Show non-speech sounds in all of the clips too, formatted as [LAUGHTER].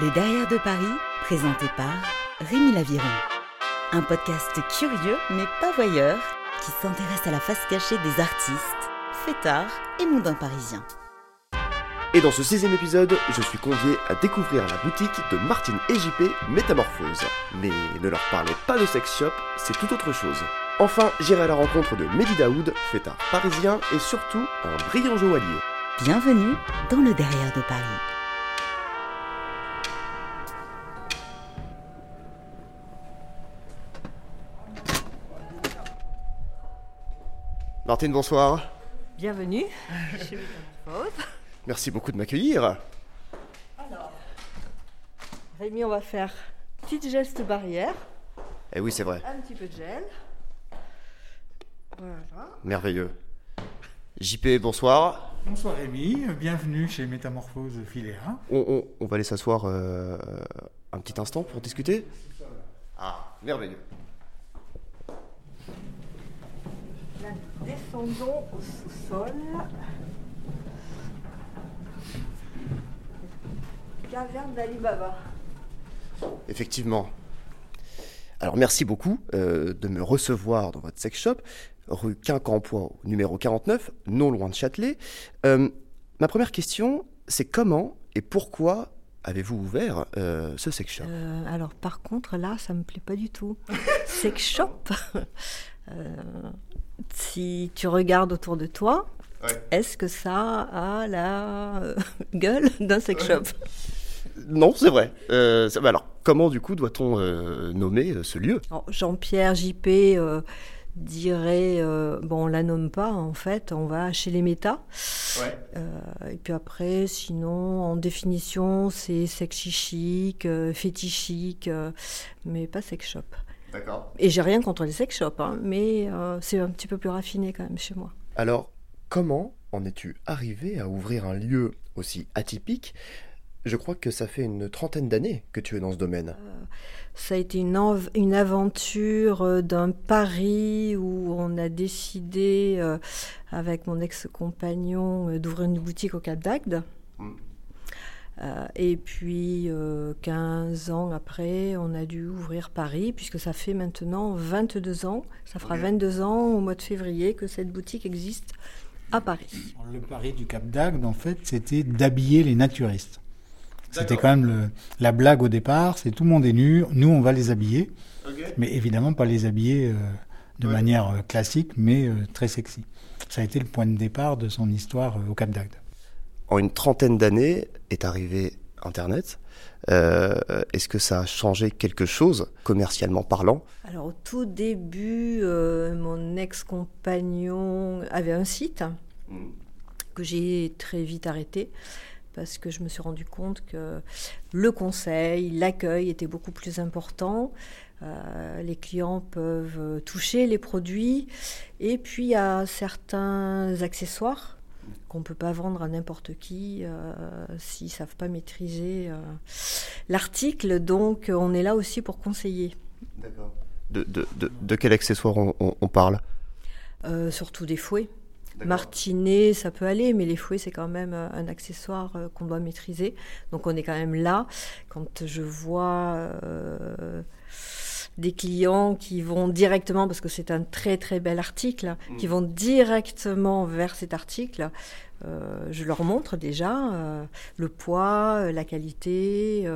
Les Derrière de Paris, présenté par Rémi Laviron. Un podcast curieux mais pas voyeur qui s'intéresse à la face cachée des artistes, fêtards et mondains parisiens. Et dans ce sixième épisode, je suis convié à découvrir la boutique de Martine et JP Métamorphose. Mais ne leur parlez pas de sex shop, c'est tout autre chose. Enfin, j'irai à la rencontre de Mehdi Daoud, fêtard parisien et surtout un brillant joaillier. Bienvenue dans le Derrière de Paris. Martine, bonsoir. Bienvenue chez Métamorphose. Merci beaucoup de m'accueillir. Alors, Rémi, on va faire petit geste barrière, Eh oui, c'est vrai. un petit peu de gel. Voilà. Merveilleux. JP, bonsoir. Bonsoir Rémi, bienvenue chez Métamorphose Filéa. On, on- on va aller s'asseoir euh, un petit instant pour discuter Ah, merveilleux. Là, nous descendons au sous-sol. Caverne d'Alibaba. Effectivement. Alors merci beaucoup euh, de me recevoir dans votre sex shop, rue Quincampoix, numéro 49, non loin de Châtelet. Euh, ma première question, c'est comment et pourquoi avez-vous ouvert euh, ce sex shop? Euh, alors, par contre, là, ça me plaît pas du tout. [LAUGHS] Sex shop? Euh, si tu regardes autour de toi, Ouais. est-ce que ça a la [LAUGHS] gueule d'un sex shop? Non, c'est vrai. Ça- bah alors, comment du coup doit-on nommer ce lieu? Jean-Pierre JP dirait euh, bon, on la nomme pas en fait, on va chez les méta. Euh, et puis après, sinon, en définition, c'est sexy chic, euh, fétichique, euh, mais pas sex shop. D'accord. Et j'ai rien contre les sex shops, hein, mais euh, c'est un petit peu plus raffiné quand même chez moi. Alors, comment en es-tu arrivé à ouvrir un lieu aussi atypique Je crois que ça fait une trentaine d'années que tu es dans ce domaine. Ça a été une, aventure euh, d'un pari où on a décidé, euh, avec mon ex-compagnon, euh, d'ouvrir une boutique au Cap d'Agde. Mm. Euh, et puis, euh, 15 ans après, on a dû ouvrir Paris, puisque ça fait maintenant 22 ans, ça fera Ok. 22 ans au mois de février que cette boutique existe à Paris. Le pari du Cap d'Agde, en fait, c'était d'habiller les naturistes. C'était quand même le- la blague au départ, c'est tout le monde est nu, nous on va les habiller, mais évidemment pas les habiller euh, de Ouais. manière euh, classique, mais euh, très sexy. Ça a été le point de départ de son histoire euh, au Cap d'Agde. En une trentaine d'années est arrivé Internet. Euh, Est-ce que ça a changé quelque chose, commercialement parlant? Alors au tout début, euh, mon ex-compagnon avait un site que j'ai très vite arrêté parce que je me suis rendu compte que le conseil, l'accueil était beaucoup plus important. Euh, les clients peuvent toucher les produits et puis il y a certains accessoires qu'on ne peut pas vendre à n'importe qui euh, s'ils ne savent pas maîtriser euh, l'article. Donc on est là aussi pour conseiller. de, de, de, de quel accessoire on, on- on parle? Euh, surtout des fouets. Martinet, ça peut aller, mais les fouets, c'est quand même euh, un accessoire euh, qu'on doit maîtriser. Donc on est quand même là. Quand je vois euh, des clients qui vont directement, parce que c'est un très très bel article, qui vont directement vers cet article, euh, je leur montre déjà euh, le poids, euh, la qualité.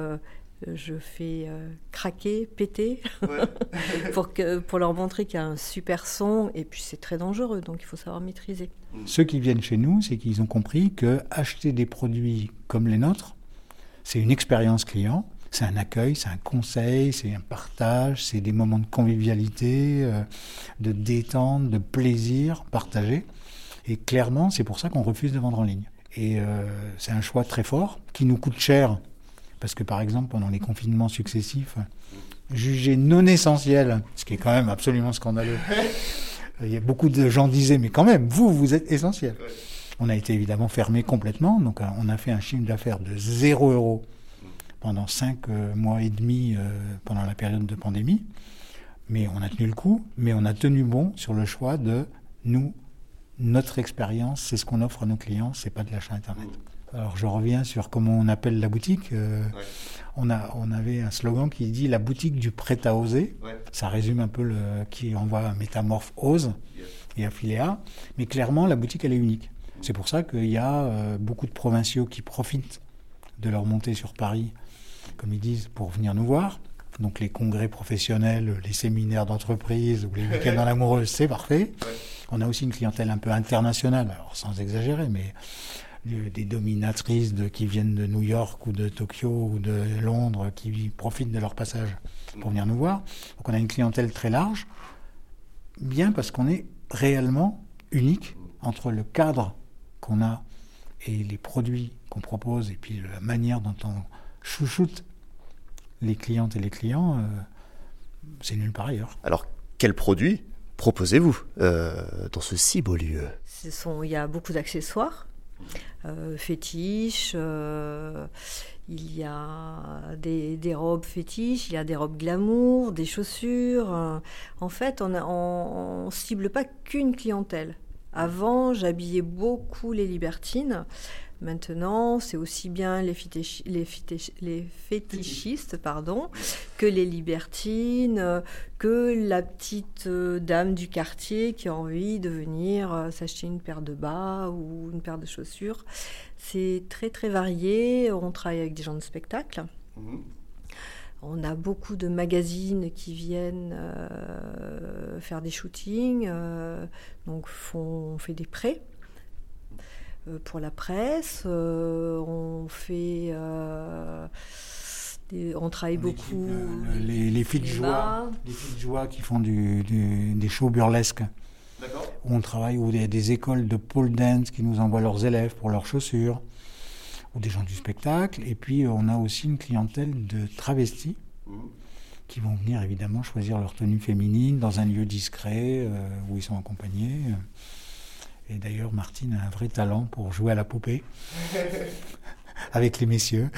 Je fais euh, craquer, péter [LAUGHS] pour, que, pour leur montrer qu'il y a un super son et puis c'est très dangereux donc il faut savoir maîtriser. Ceux qui viennent chez nous, c'est qu'ils ont compris que acheter des produits comme les nôtres, c'est une expérience client, c'est un accueil, c'est un conseil, c'est un partage, c'est des moments de convivialité, euh, de détente, de plaisir partagé. Et clairement, c'est pour ça qu'on refuse de vendre en ligne. Et euh, c'est un choix très fort qui nous coûte cher. Parce que par exemple, pendant les confinements successifs, jugés non essentiels, ce qui est quand même absolument scandaleux, [LAUGHS] il y a beaucoup de gens disaient, mais quand même, vous, vous êtes essentiel. On a été évidemment fermé complètement, donc euh, on a fait un chiffre d'affaires de 0 euros pendant 5 mois et demi euh, pendant la période de pandémie. Mais on a tenu le coup, mais on a tenu bon sur le choix de nous, notre expérience, c'est ce qu'on offre à nos clients, c'est pas de l'achat Internet. Alors je reviens sur comment on appelle la boutique. Euh, on, a, on avait un slogan qui dit la boutique du prêt à oser. Ça résume un peu le qui envoie métamorphe ose et affilié Mais clairement, la boutique, elle est unique. C'est pour ça qu'il y a euh, beaucoup de provinciaux qui profitent de leur montée sur Paris, comme ils disent, pour venir nous voir. Donc les congrès professionnels, les séminaires d'entreprise ou les week-ends dans l'amoureuse, c'est parfait. On a aussi une clientèle un peu internationale, alors sans exagérer, mais des dominatrices de, qui viennent de New York ou de Tokyo ou de Londres qui profitent de leur passage pour venir nous voir. Donc on a une clientèle très large, bien parce qu'on est réellement unique entre le cadre qu'on a et les produits qu'on propose et puis la manière dont on chouchoute les clientes et les clients, euh, c'est nulle part ailleurs. Alors, quels produits proposez-vous euh, dans ce si beau lieu? Il y a beaucoup d'accessoires, euh, fétiches, euh, il y a des, robes fétiches, il y a des robes glamour, des chaussures. En fait, on ne cible pas qu'une clientèle. Avant, j'habillais beaucoup les libertines. Maintenant, c'est aussi bien les, fétichistes pardon, que les libertines, que la petite euh, dame du quartier qui a envie de venir euh, s'acheter une paire de bas ou une paire de chaussures. C'est très très varié. On travaille avec des gens de spectacle. Mhm. On a beaucoup de magazines qui viennent euh, faire des shootings, donc on fait des prêts. Euh, pour la presse. Euh, on fait. Euh, on travaille beaucoup. les, les, filles de joie, les filles de joie qui font du, des shows burlesques. On travaille ou des, des, écoles de pole dance qui nous envoient leurs élèves pour leurs chaussures, ou des gens du spectacle. Et puis on a aussi une clientèle de travestis mmh. qui vont venir évidemment choisir leur tenue féminine dans un lieu discret où ils sont accompagnés. Et d'ailleurs, Martine a un vrai talent pour jouer à la poupée. [LAUGHS] Avec les messieurs,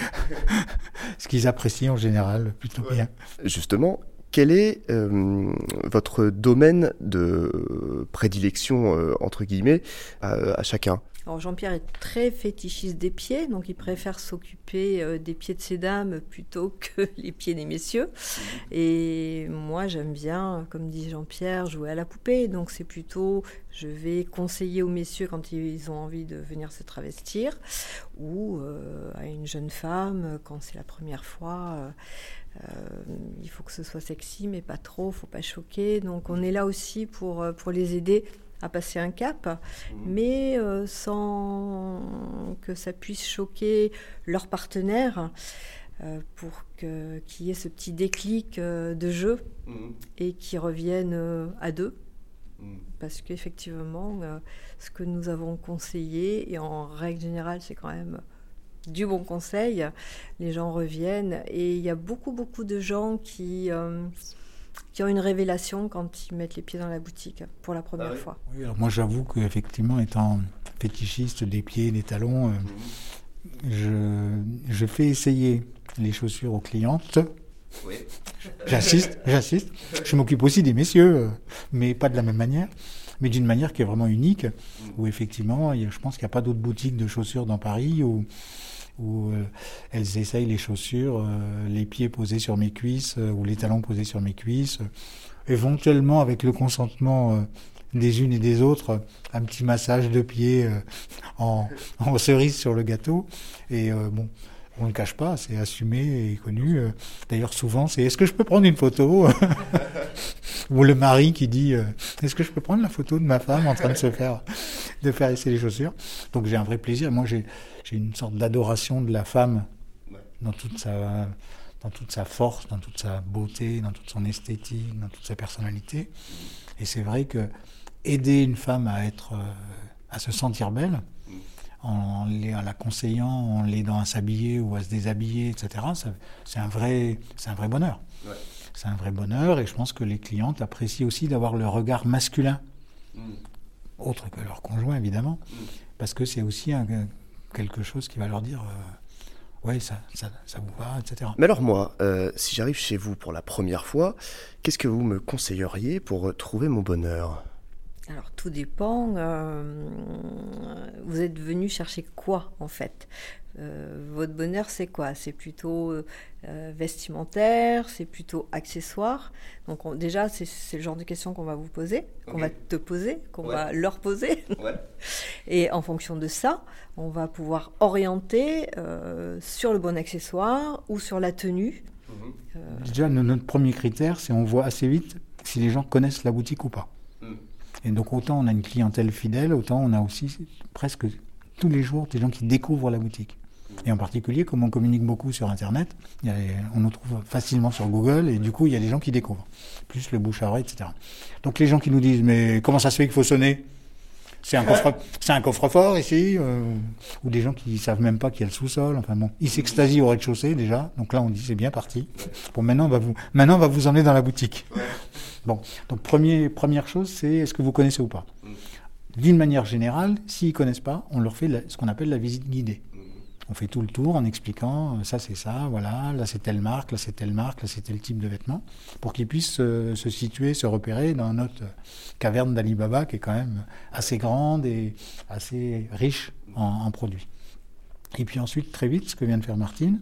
[LAUGHS] ce qu'ils apprécient en général plutôt bien. Justement, quel est euh, votre domaine de prédilection, euh, entre guillemets, à chacun? Jean-Pierre est très fétichiste des pieds, donc il préfère s'occuper euh, des pieds de ses dames plutôt [LAUGHS] que les pieds des messieurs. Et moi j'aime bien, comme dit Jean-Pierre, jouer à la poupée, donc c'est plutôt je vais conseiller aux messieurs quand ils ont envie de venir se travestir, ou euh, à une jeune femme quand c'est la première fois. Euh, il faut que ce soit sexy, mais pas trop, faut pas choquer. Donc on est là aussi pour, pour les aider à passer un cap, mmh. mais euh, sans que ça puisse choquer leur partenaire. Euh, pour qu'il y ait ce petit déclic euh, de jeu mmh. et qu'ils reviennent à deux. Mmh. Parce qu'effectivement, ce que nous avons conseillé, et en règle générale, c'est quand même du bon conseil, les gens reviennent. Et il y a beaucoup, beaucoup de gens qui qui ont une révélation quand ils mettent les pieds dans la boutique pour la première ah fois. Oui, alors moi j'avoue qu'effectivement, étant fétichiste des pieds, des talons, euh, je, je, fais essayer les chaussures aux clientes. Oui. J'insiste, [LAUGHS] j'insiste. Je m'occupe aussi des messieurs, euh, mais pas de la même manière, mais d'une manière qui est vraiment unique, où effectivement, je pense qu'il n'y a pas d'autres boutiques de chaussures dans Paris où où euh, elles essayent les chaussures, euh, les pieds posés sur mes cuisses euh, ou les talons posés sur mes cuisses, éventuellement avec le consentement des unes et des autres, un petit massage de pieds en, [LAUGHS] en, cerise sur le gâteau. Et bon, on ne le cache pas, c'est assumé et connu. D'ailleurs, souvent, c'est est-ce que je peux prendre une photo [LAUGHS] Ou le mari qui dit est-ce que je peux prendre la photo de ma femme en train de se faire, de faire essayer les chaussures Donc j'ai un vrai plaisir. Moi, j'ai une sorte d'adoration de la femme dans toute sa dans toute sa force, dans toute sa beauté, dans toute son esthétique, dans toute sa personnalité. Et c'est vrai que aider une femme à être euh, à se sentir belle en, la conseillant, en l'aidant à s'habiller ou à se déshabiller, etc. C'est un vrai c'est un vrai bonheur. C'est un vrai bonheur et je pense que les clientes apprécient aussi d'avoir le regard masculin, mm. Autre que leur conjoint évidemment, mm. parce que c'est aussi un quelque chose qui va leur dire euh, ouais ça, ça, ça, vous va, etc. Mais alors moi, euh, si j'arrive chez vous pour la première fois, qu'est-ce que vous me conseilleriez pour trouver mon bonheur? Alors tout dépend. Euh, vous êtes venu chercher quoi en fait? Votre bonheur c'est quoi? C'est plutôt euh, vestimentaire, c'est plutôt accessoire? Donc déjà c'est le genre de questions qu'on va vous poser, qu'on va te poser, qu'on va leur poser. [LAUGHS] Et en fonction de ça, on va pouvoir orienter sur le bon accessoire ou sur la tenue. Mhm. Déjà notre premier critère c'est on voit assez vite si les gens connaissent la boutique ou pas. Et donc autant on a une clientèle fidèle, autant on a aussi presque tous les jours des gens qui découvrent la boutique. Et en particulier, comme on communique beaucoup sur Internet, on nous trouve facilement sur Google et du coup, il y a des gens qui découvrent. Plus le bouche à oreille, etc. Donc les gens qui nous disent, mais comment ça se fait qu'il faut sonner? C'est un [LAUGHS] coffre, c'est un coffre-fort ici, euh, ou des gens qui savent même pas qu'il y a le sous-sol. Enfin bon, ils s'extasient au rez-de-chaussée déjà. Donc là, on dit c'est bien parti. [LAUGHS] Bon, maintenant on va vous, maintenant on va vous emmener dans la boutique. Bon, donc premier, première chose, c'est est-ce que vous connaissez ou pas? D'une manière générale, s'ils connaissent pas, on leur fait ce qu'on appelle la visite guidée. On fait tout le tour en expliquant euh, ça c'est ça, voilà, là c'est telle marque, là c'est telle marque, là c'est tel type de vêtements, pour qu'ils puissent se situer, se repérer dans notre caverne d'Alibaba qui est quand même assez grande et assez riche en, produits. Et puis ensuite, très vite, ce que vient de faire Martine,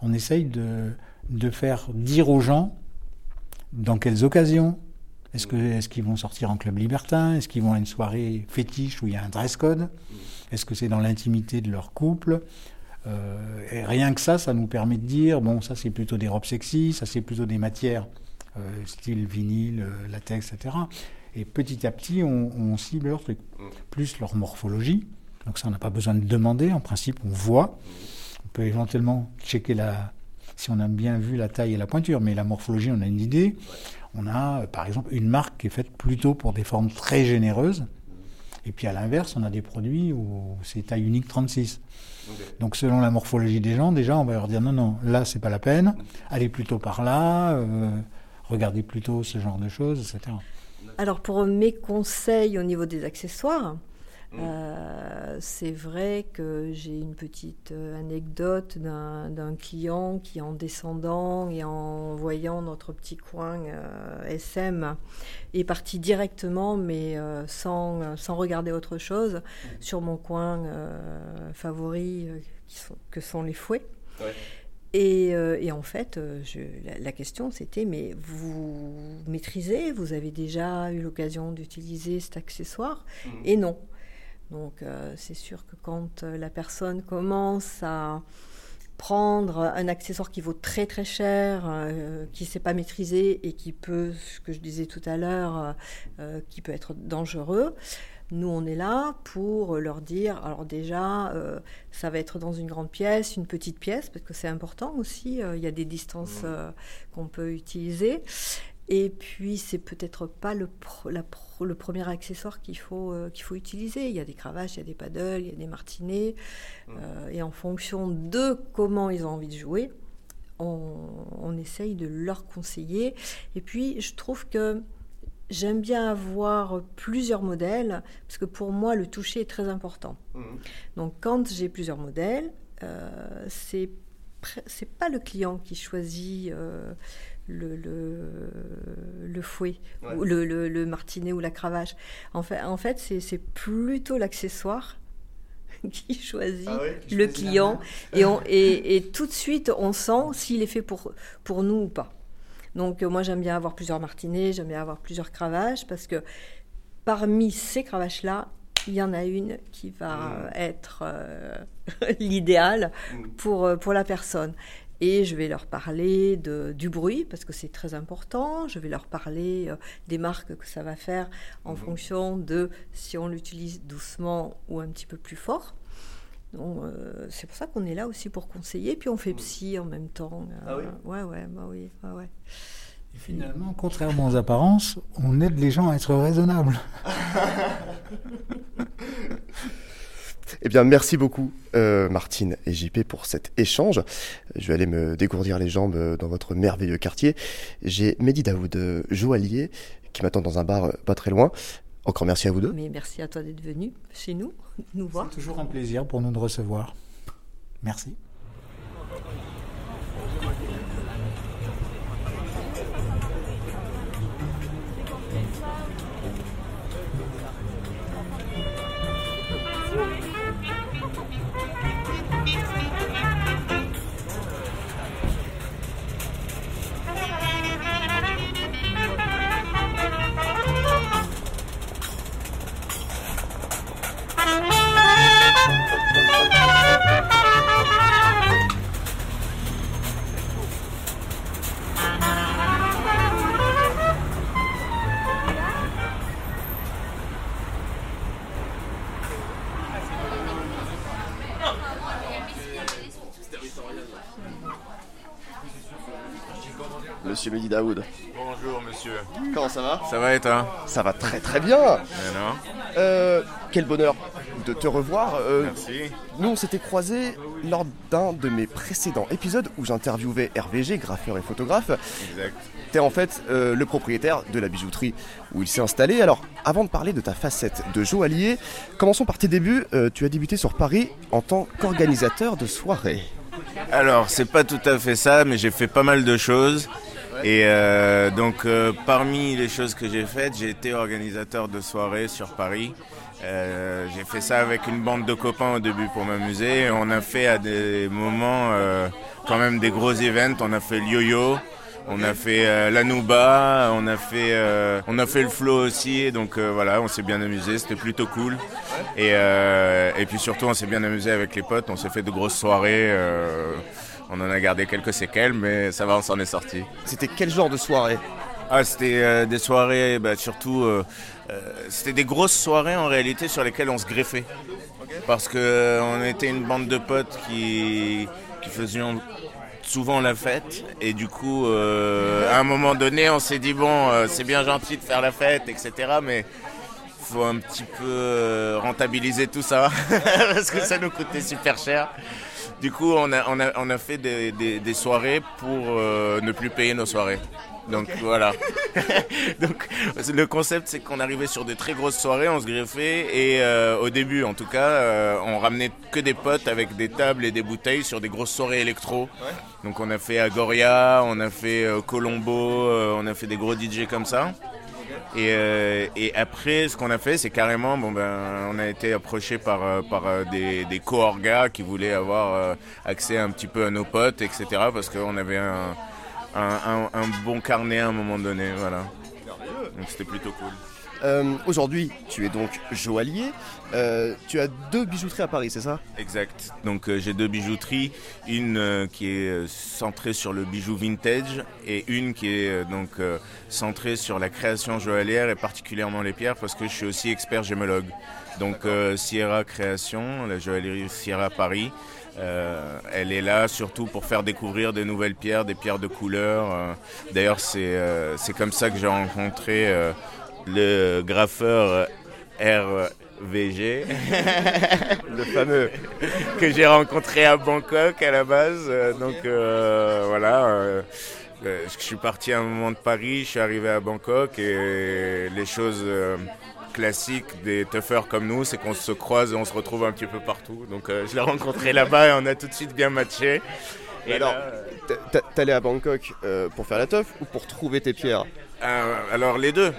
on essaye de faire dire aux gens dans quelles occasions, est-ce qu'ils vont sortir en club libertin? Est-ce qu'ils vont à une soirée fétiche où il y a un dress code? Est-ce que c'est dans l'intimité de leur couple? Euh, rien que ça, ça nous permet de dire, bon, ça c'est plutôt des robes sexy, ça c'est plutôt des matières euh, style vinyle, euh, latex, etc. Et petit à petit, on, cible leur truc. Plus leur morphologie. Donc ça, on n'a pas besoin de demander. En principe, on voit. On peut éventuellement checker la, si on a bien vu la taille et la pointure, mais la morphologie, on a une idée. On a, par exemple, une marque qui est faite plutôt pour des formes très généreuses. Et puis à l'inverse, on a des produits où c'est taille unique 36. Donc selon la morphologie des gens, déjà, on va leur dire non, non, là, c'est pas la peine. Allez plutôt par là. Euh, regardez plutôt ce genre de choses, etc. Alors pour mes conseils au niveau des accessoires, mm. euh, c'est vrai que j'ai une petite euh, anecdote d'un client qui, en descendant et en voyant notre petit coin euh, SM, est parti directement, mais sans, sans, regarder autre chose, mm. sur mon coin favori, que sont les fouets. Et, en fait, la, question c'était, mais vous maîtrisez, vous avez déjà eu l'occasion d'utiliser cet accessoire? Mhm. Et non. Donc euh, c'est sûr que quand la personne commence à prendre un accessoire qui vaut très très cher, qui ne sait pas maîtriser et qui peut, ce que je disais tout à l'heure, qui peut être dangereux, nous, on est là pour leur dire, alors déjà, euh, ça va être dans une grande pièce, une petite pièce, parce que c'est important aussi, euh, il y a des distances mmh. euh, qu'on peut utiliser. Et puis, c'est peut-être pas le, le, premier accessoire qu'il faut, qu'il faut utiliser. Il y a des cravaches, il y a des paddles, il y a des martinets. Mmh. et en fonction de comment ils ont envie de jouer, on, on essaye de leur conseiller. Et puis, je trouve que J'aime bien avoir plusieurs modèles parce que pour moi le toucher est très important. Mhm. Donc quand j'ai plusieurs modèles, euh, c'est c'est pas le client qui choisit euh, le, le, fouet ou le, le, martinet ou la cravache. En fait, en fait c'est plutôt l'accessoire [LAUGHS] qui choisit ah le client et, on, [LAUGHS] et, et, tout de suite on sent s'il est fait pour, pour nous ou pas. Donc euh, moi j'aime bien avoir plusieurs martinets, j'aime bien avoir plusieurs cravaches parce que parmi ces cravaches-là, il y en a une qui va mmh. être euh, [LAUGHS] l'idéal mmh. pour, euh, pour la personne. Et je vais leur parler de, du bruit, parce que c'est très important. Je vais leur parler des marques que ça va faire en mmh. fonction de si on l'utilise doucement ou un petit peu plus fort. Donc, c'est pour ça qu'on est là aussi pour conseiller. Puis on fait psy en même temps. ah oui Ouais, ouais, bah oui, ouais, ouais. Et finalement, contrairement aux apparences, on aide les gens à être raisonnables. [LAUGHS] Eh bien, merci beaucoup, euh, Martine et JP, pour cet échange. Je vais aller me dégourdir les jambes dans votre merveilleux quartier. J'ai Mehdi Daoud, joaillier, qui m'attend dans un bar pas très loin. Encore merci à vous deux. Mais merci à toi d'être venu chez nous, nous voir. C'est toujours un plaisir pour nous de recevoir. Merci. Monsieur Mehdi Daoud. Bonjour monsieur. Comment ça va? Ça va et toi? Ça va très très bien. Euh, quel bonheur de te revoir. Euh, Merci. nous, on s'était croisés lors d'un de mes précédents épisodes où j'interviewais RVG, graffeur et photographe. Exact. T'es en fait euh, le propriétaire de la bijouterie où il s'est installé. Alors, avant de parler de ta facette de joaillier, commençons par tes débuts. Euh, tu as débuté sur Paris en tant qu'organisateur de soirées. Alors, c'est pas tout à fait ça, mais j'ai fait pas mal de choses. Et euh, donc, euh, parmi les choses que j'ai faites, j'ai été organisateur de soirées sur Paris. Euh, j'ai fait ça avec une bande de copains au début pour m'amuser. On a fait à des moments euh, quand même des gros events. On a fait le yo-yo, on a fait euh, la Nouba, on a fait, euh, on a fait le flow aussi. Donc euh, voilà, on s'est bien amusé. C'était plutôt cool. Et, euh, et puis surtout, on s'est bien amusé avec les potes. On s'est fait de grosses soirées. On en a gardé quelques séquelles, mais ça va, on s'en est sorti. C'était quel genre de soirée? Ah, c'était euh, des soirées, bah, surtout, euh, euh, c'était des grosses soirées en réalité sur lesquelles on se greffait. Parce que euh, on était une bande de potes qui, qui faisions souvent la fête. Et du coup, à un moment donné, on s'est dit, bon, c'est bien gentil de faire la fête, etc. Mais faut un petit peu rentabiliser tout ça. [LAUGHS] parce que ça nous coûtait super cher. Du coup, on a, on a, on a fait des, des- des soirées pour euh, ne plus payer nos soirées. Donc voilà. [LAUGHS] Donc le concept, c'est qu'on arrivait sur des très grosses soirées, on se greffait et euh, au début, en tout cas, euh, on ramenait que des potes avec des tables et des bouteilles sur des grosses soirées électro. Donc on a fait Agoria, on a fait Colombo, on a fait des gros DJ comme ça. Et, euh, et après, ce qu'on a fait, c'est carrément, bon ben, on a été approché par, euh, par euh, des, des co-orgas qui voulaient avoir euh, accès un petit peu à nos potes, etc. Parce qu'on avait un, un, un- un bon carnet à un moment donné, voilà. Donc c'était plutôt cool. Euh, Aujourd'hui, tu es donc joaillier. Euh, tu as deux bijouteries à Paris, c'est ça? Exact. Donc euh, j'ai deux bijouteries, une qui est centrée sur le bijou vintage et une qui est donc centrée sur la création joaillière et particulièrement les pierres parce que je suis aussi expert gémologue. Donc Sierra Création, la joaillerie Sierra Paris, elle est là surtout pour faire découvrir des nouvelles pierres, des pierres de couleur. D'ailleurs c'est euh, comme ça que j'ai rencontré le graffeur RVG. [LAUGHS] Le fameux. que j'ai rencontré à Bangkok à la base. Donc euh, voilà, euh, euh, je suis parti à un moment de Paris, je suis arrivé à Bangkok et les choses euh, classiques des toughers comme nous, c'est qu'on se croise et on se retrouve un petit peu partout. Donc je l'ai rencontré [LAUGHS] là-bas et on a tout de suite bien matché. Et Alors, T'allais à Bangkok pour faire la teuf ou pour trouver tes pierres? Alors les deux.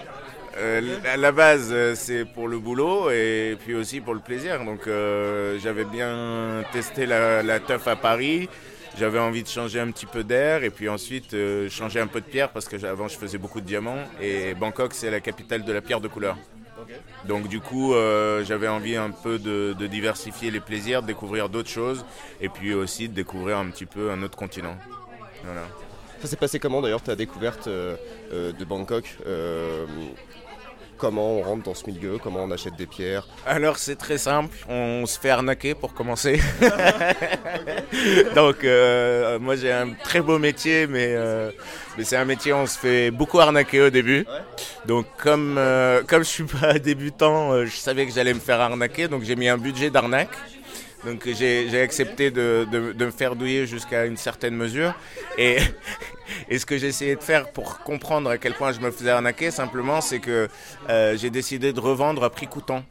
Euh, à la base, euh, c'est pour le boulot et puis aussi pour le plaisir. Donc euh, j'avais bien testé la, la teuf à Paris. J'avais envie de changer un petit peu d'air et puis ensuite euh, changer un peu de pierre parce que avant je faisais beaucoup de diamants et Bangkok c'est la capitale de la pierre de couleur. Donc du coup euh, j'avais envie un peu de, de diversifier les plaisirs, de découvrir d'autres choses et puis aussi de découvrir un petit peu un autre continent. Voilà. Ça s'est passé comment d'ailleurs ta découverte euh, de Bangkok Euh, Comment on rentre dans ce milieu Comment on achète des pierres Alors c'est très simple, on se fait arnaquer pour commencer. [LAUGHS] Donc euh, moi j'ai un très beau métier, mais, euh, mais c'est un métier où on se fait beaucoup arnaquer au début. Donc comme, euh, comme je suis pas [LAUGHS] débutant, euh, je savais que j'allais me faire arnaquer, donc j'ai mis un budget d'arnaque. Donc j'ai accepté de, de- de me faire douiller jusqu'à une certaine mesure. Et, [LAUGHS] et ce que j'ai essayé de faire pour comprendre à quel point je me faisais arnaquer, simplement, c'est que euh, j'ai décidé de revendre à prix coûtant.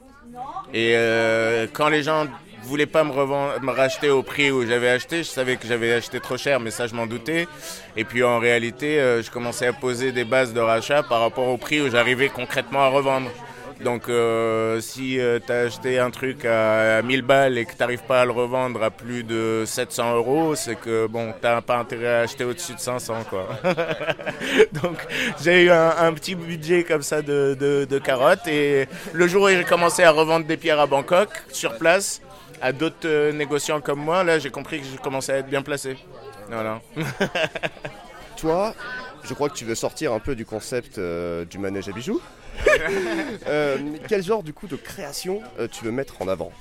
Et euh, quand les gens voulaient pas me, revendre, me racheter au prix où j'avais acheté, je savais que j'avais acheté trop cher, mais ça je m'en doutais. Et puis en réalité, euh, je commençais à poser des bases de rachat par rapport au prix où j'arrivais concrètement à revendre. Donc euh, si tu as acheté un truc à, à 1000 balles et que tu n'arrives pas à le revendre à plus de 700 euros, c'est que bon, tu pas intérêt à acheter au-dessus de 500 quoi. [LAUGHS] Donc j'ai eu un, petit budget comme ça de, carottes et le jour où j'ai commencé à revendre des pierres à Bangkok sur place à d'autres euh, négociants comme moi, là j'ai compris que je commençais à être bien placé. Voilà. [LAUGHS] Toi, je crois que tu veux sortir un peu du concept euh, du manège à bijoux. Euh, quel genre du coup de création euh, tu veux mettre en avant?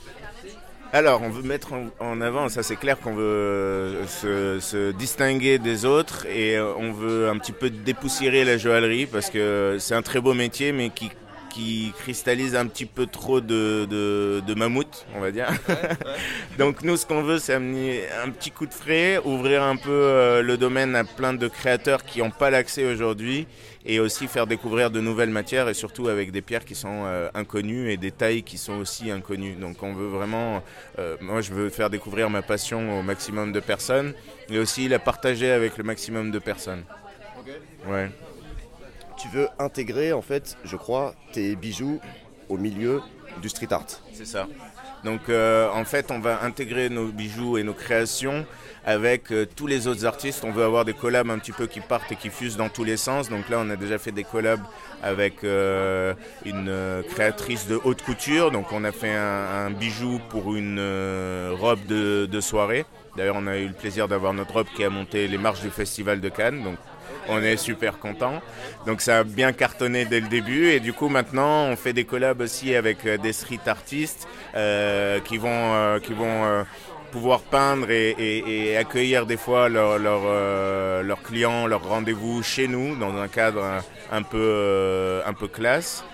Alors, on veut mettre en, avant, ça c'est clair qu'on veut se, se, distinguer des autres et on veut un petit peu dépoussiérer la joaillerie parce que c'est un très beau métier mais qui qui cristallise un petit peu trop de, de, mammouth, on va dire. [LAUGHS] Donc nous, ce qu'on veut, c'est amener un petit coup de frais, ouvrir un peu euh, le domaine à plein de créateurs qui n'ont pas l'accès aujourd'hui, et aussi faire découvrir de nouvelles matières, et surtout avec des pierres qui sont euh, inconnues et des tailles qui sont aussi inconnues. Donc on veut vraiment, euh, moi je veux faire découvrir ma passion au maximum de personnes, et aussi la partager avec le maximum de personnes. Ouais tu veux intégrer, en fait, je crois, tes bijoux au milieu du street art. C'est ça. Donc euh, en fait, on va intégrer nos bijoux et nos créations avec euh, tous les autres artistes. On veut avoir des collabs un petit peu qui partent et qui fusent dans tous les sens. Donc là, on a déjà fait des collabs avec euh, une créatrice de haute couture. Donc on a fait un, bijou pour une robe de, soirée. D'ailleurs, on a eu le plaisir d'avoir notre robe qui a monté les marches du Festival de Cannes. On est super content. Donc ça a bien cartonné dès le début et du coup maintenant on fait des collabs aussi avec euh, des street artistes euh, qui vont, euh, qui vont pouvoir peindre et, accueillir des fois leurs leur, clients, leurs rendez-vous chez nous dans un cadre un, peu, un peu classe.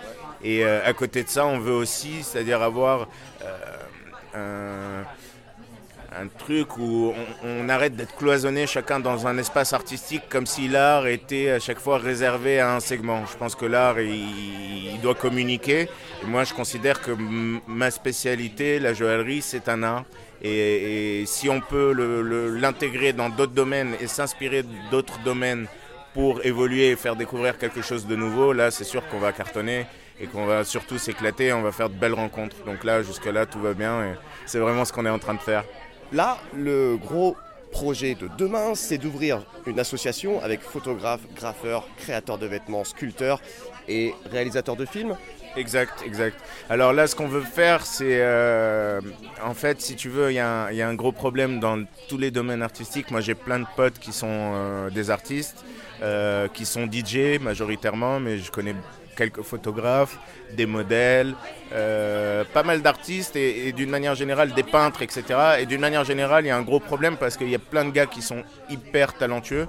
Et à côté de ça, on veut aussi, c'est-à-dire avoir un un truc où on, arrête d'être cloisonné chacun dans un espace artistique comme si l'art était à chaque fois réservé à un segment. Je pense que l'art, il, doit communiquer. Et moi, je considère que ma spécialité, la joaillerie, c'est un art. Et, si on peut l'intégrer dans d'autres domaines et s'inspirer d'autres domaines pour évoluer et faire découvrir quelque chose de nouveau, là, c'est sûr qu'on va cartonner et qu'on va surtout s'éclater, on va faire de belles rencontres. Donc là, jusque-là, tout va bien et c'est vraiment ce qu'on est en train de faire. Là, le gros projet de demain, c'est d'ouvrir une association avec photographes, graffeurs, créateurs de vêtements, sculpteurs et réalisateurs de films. Exact, exact. Alors là, ce qu'on veut faire, c'est euh, en fait, si tu veux, il y, a un gros problème dans tous les domaines artistiques. Moi, j'ai plein de potes qui sont euh, des artistes, euh, qui sont DJ majoritairement, mais je connais quelques photographes, des modèles, pas mal d'artistes et, d'une manière générale des peintres, etc. Et d'une manière générale, il y a un gros problème parce qu'il y a plein de gars qui sont hyper talentueux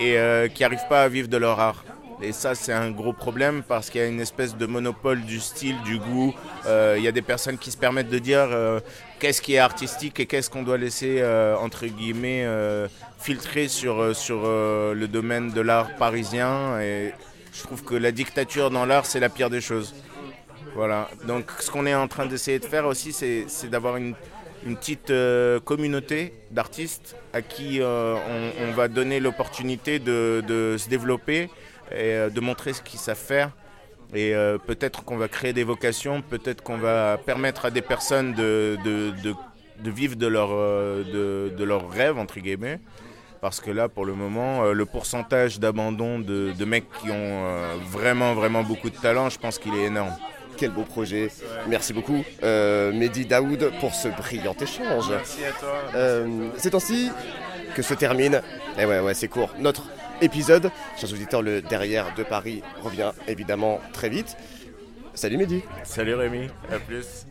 et qui n'arrivent pas à vivre de leur art. Et ça, c'est un gros problème parce qu'il y a une espèce de monopole du style, du goût. Euh, il y a des personnes qui se permettent de dire qu'est-ce qui est artistique et qu'est-ce qu'on doit laisser, entre guillemets, filtrer sur, sur le domaine de l'art parisien. Et je trouve que la dictature dans l'art, c'est la pire des choses. Voilà. Donc, ce qu'on est en train d'essayer de faire aussi, c'est d'avoir une, petite euh, communauté d'artistes à qui euh, on, va donner l'opportunité de, se développer et euh, de montrer ce qu'ils savent faire. Et peut-être qu'on va créer des vocations, peut-être qu'on va permettre à des personnes de, de vivre de leur, de, de leur rêve, entre guillemets. Parce que là, pour le moment, euh, le pourcentage d'abandon de, mecs qui ont euh, vraiment, vraiment beaucoup de talent, je pense qu'il est énorme. Quel beau projet. Merci beaucoup, euh, Mehdi Daoud, pour ce brillant échange. Merci à toi. Euh, C'est ainsi que se termine, et eh ouais, ouais, c'est court, notre épisode. Chers auditeurs, le Derrière de Paris revient évidemment très vite. Salut Mehdi. Salut Rémi, à plus.